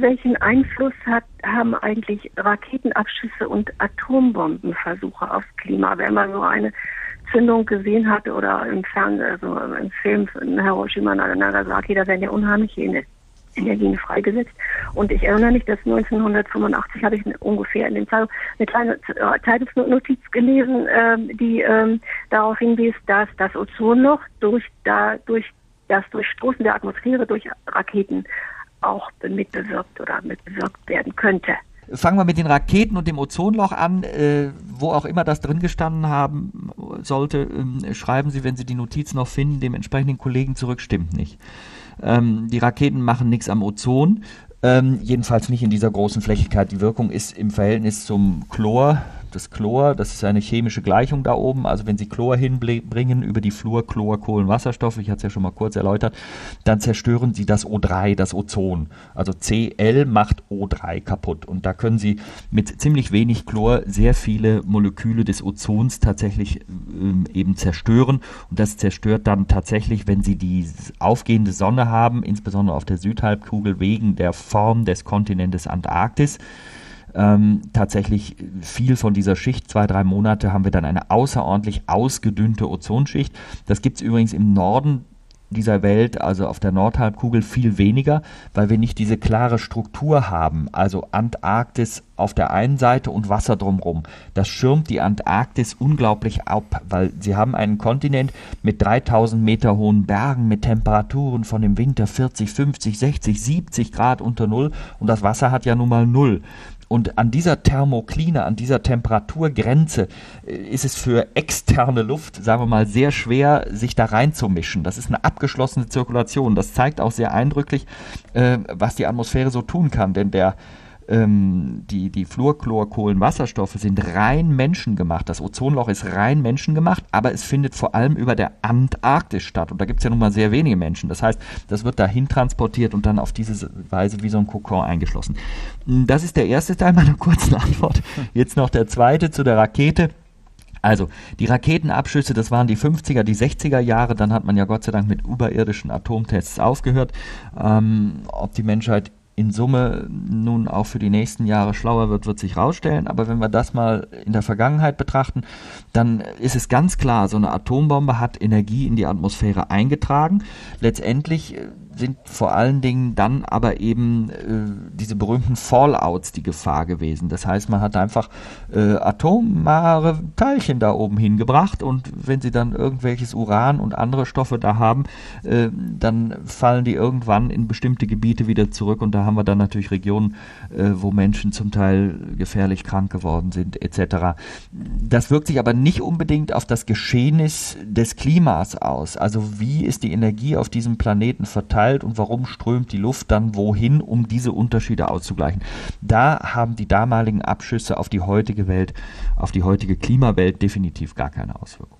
Welchen Einfluss hat, haben eigentlich Raketenabschüsse und Atombombenversuche aufs Klima? Wenn man so eine Zündung gesehen hatte oder im Fernsehen, also im Film in Hiroshima und Nagasaki, da werden ja unheimliche Energien freigesetzt. Und ich erinnere mich, dass 1985 habe ich ungefähr in dem Fall eine kleine Zeitungsnotiz gelesen, äh, die äh, darauf hinwies, dass das Ozonloch durch, durch das Durchstoßen der Atmosphäre durch Raketen auch mitbewirkt oder mitbewirkt werden könnte. Fangen wir mit den Raketen und dem Ozonloch an. Äh, wo auch immer das drin gestanden haben sollte, ähm, schreiben Sie, wenn Sie die Notiz noch finden, dem entsprechenden Kollegen zurück, stimmt nicht. Ähm, die Raketen machen nichts am Ozon. Ähm, jedenfalls nicht in dieser großen Flächigkeit. Die Wirkung ist im Verhältnis zum Chlor das Chlor, das ist eine chemische Gleichung da oben. Also wenn Sie Chlor hinbringen über die Fluor, Chlor, Kohlenwasserstoffe, ich hatte es ja schon mal kurz erläutert, dann zerstören Sie das O3, das Ozon. Also Cl macht O3 kaputt. Und da können Sie mit ziemlich wenig Chlor sehr viele Moleküle des Ozons tatsächlich ähm, eben zerstören. Und das zerstört dann tatsächlich, wenn Sie die aufgehende Sonne haben, insbesondere auf der Südhalbkugel wegen der Form des Kontinentes Antarktis ähm, tatsächlich viel von dieser Schicht, zwei, drei Monate, haben wir dann eine außerordentlich ausgedünnte Ozonschicht. Das gibt es übrigens im Norden dieser Welt, also auf der Nordhalbkugel, viel weniger, weil wir nicht diese klare Struktur haben. Also Antarktis auf der einen Seite und Wasser drumherum. Das schirmt die Antarktis unglaublich ab, weil sie haben einen Kontinent mit 3000 Meter hohen Bergen, mit Temperaturen von im Winter 40, 50, 60, 70 Grad unter Null und das Wasser hat ja nun mal Null. Und an dieser Thermokline, an dieser Temperaturgrenze äh, ist es für externe Luft, sagen wir mal, sehr schwer, sich da reinzumischen. Das ist eine abgeschlossene Zirkulation. Das zeigt auch sehr eindrücklich, äh, was die Atmosphäre so tun kann. Denn der ähm, die, die Fluorchlorkohlenwasserstoffe sind rein menschengemacht. Das Ozonloch ist rein menschengemacht, aber es findet vor allem über der Antarktis statt. Und da gibt es ja nun mal sehr wenige Menschen. Das heißt, das wird dahin transportiert und dann auf diese Weise wie so ein Kokon eingeschlossen. Das ist der erste Teil meiner kurzen Antwort. Jetzt noch der zweite zu der Rakete. Also, die Raketenabschüsse, das waren die 50er, die 60er Jahre, dann hat man ja Gott sei Dank mit überirdischen Atomtests aufgehört. Ähm, ob die Menschheit in Summe nun auch für die nächsten Jahre schlauer wird, wird sich rausstellen. Aber wenn wir das mal in der Vergangenheit betrachten, dann ist es ganz klar, so eine Atombombe hat Energie in die Atmosphäre eingetragen. Letztendlich äh, sind vor allen Dingen dann aber eben äh, diese berühmten Fallouts die Gefahr gewesen. Das heißt, man hat einfach äh, atomare Teilchen da oben hingebracht und wenn sie dann irgendwelches Uran und andere Stoffe da haben, äh, dann fallen die irgendwann in bestimmte Gebiete wieder zurück und da haben wir dann natürlich Regionen, äh, wo Menschen zum Teil gefährlich krank geworden sind etc. Das wirkt sich aber nicht unbedingt auf das Geschehnis des Klimas aus. Also wie ist die Energie auf diesem Planeten verteilt? Kalt und warum strömt die Luft dann wohin, um diese Unterschiede auszugleichen. Da haben die damaligen Abschüsse auf die heutige Welt, auf die heutige Klimawelt definitiv gar keine Auswirkung.